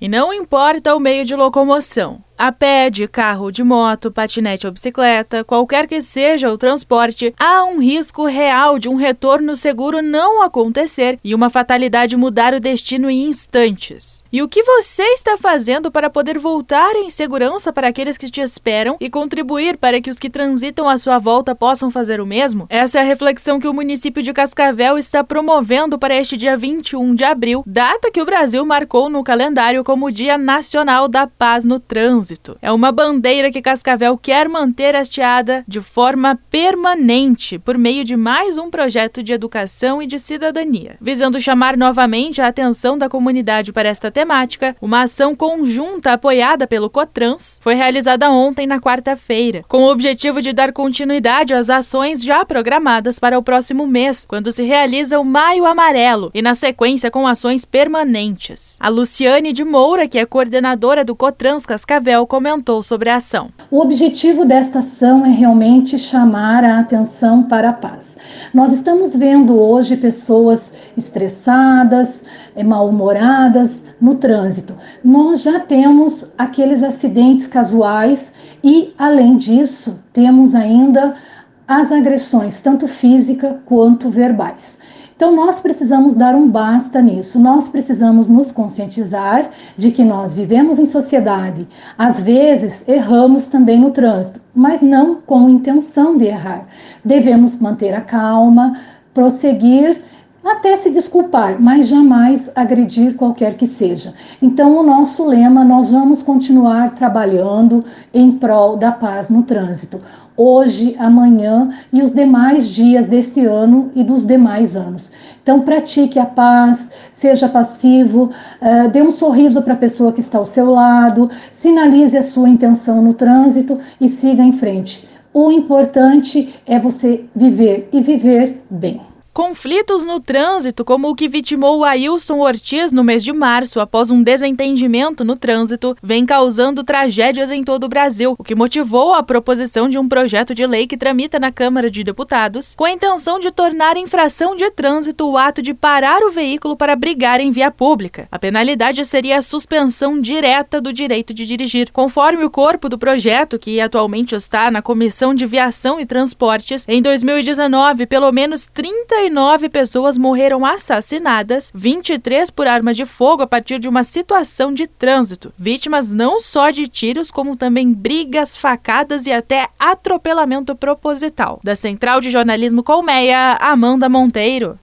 E não importa o meio de locomoção a pé, de carro, de moto, patinete ou bicicleta, qualquer que seja o transporte, há um risco real de um retorno seguro não acontecer e uma fatalidade mudar o destino em instantes. E o que você está fazendo para poder voltar em segurança para aqueles que te esperam e contribuir para que os que transitam à sua volta possam fazer o mesmo? Essa é a reflexão que o município de Cascavel está promovendo para este dia 21 de abril, data que o Brasil marcou no calendário como Dia Nacional da Paz no Trânsito trânsito. É uma bandeira que Cascavel quer manter hasteada de forma permanente por meio de mais um projeto de educação e de cidadania. Visando chamar novamente a atenção da comunidade para esta temática, uma ação conjunta apoiada pelo Cotrans foi realizada ontem na quarta-feira, com o objetivo de dar continuidade às ações já programadas para o próximo mês, quando se realiza o Maio Amarelo, e na sequência com ações permanentes. A Luciane de Moura, que é coordenadora do Cotrans Cascavel, comentou sobre a ação. O objetivo desta ação é realmente chamar a atenção para a paz. Nós estamos vendo hoje pessoas estressadas, eh, mal-humoradas no trânsito. Nós já temos aqueles acidentes casuais e, além disso, temos ainda as agressões, tanto física quanto verbais. Então, nós precisamos dar um basta nisso. Nós precisamos nos conscientizar de que nós vivemos em sociedade. Às vezes, erramos também no trânsito, mas não com intenção de errar. Devemos manter a calma, prosseguir até se desculpar, mas jamais agredir qualquer que seja. Então, o nosso lema, nós vamos continuar trabalhando em prol da paz no trânsito hoje, amanhã e os demais dias deste ano e dos demais anos. Então, pratique a paz, seja passivo, uh, dê um sorriso para a pessoa que está ao seu lado, sinalize a sua intenção no trânsito e siga em frente. O importante é você viver e viver bem. Conflitos no trânsito, como o que vitimou Ailson Ortiz no mês de março após um desentendimento no trânsito, vem causando tragédias em todo o Brasil, o que motivou a proposição de um projeto de lei que tramita na Câmara de Deputados, com a intenção de tornar infração de trânsito o ato de parar o veículo para brigar em via pública. A penalidade seria a suspensão direta do direito de dirigir. Conforme o corpo do projeto, que atualmente está na Comissão de Viação e Transportes, em 2019, pelo menos 30 39 pessoas morreram assassinadas, 23 por arma de fogo a partir de uma situação de trânsito. Vítimas não só de tiros, como também brigas, facadas e até atropelamento proposital. Da Central de Jornalismo Colmeia, Amanda Monteiro.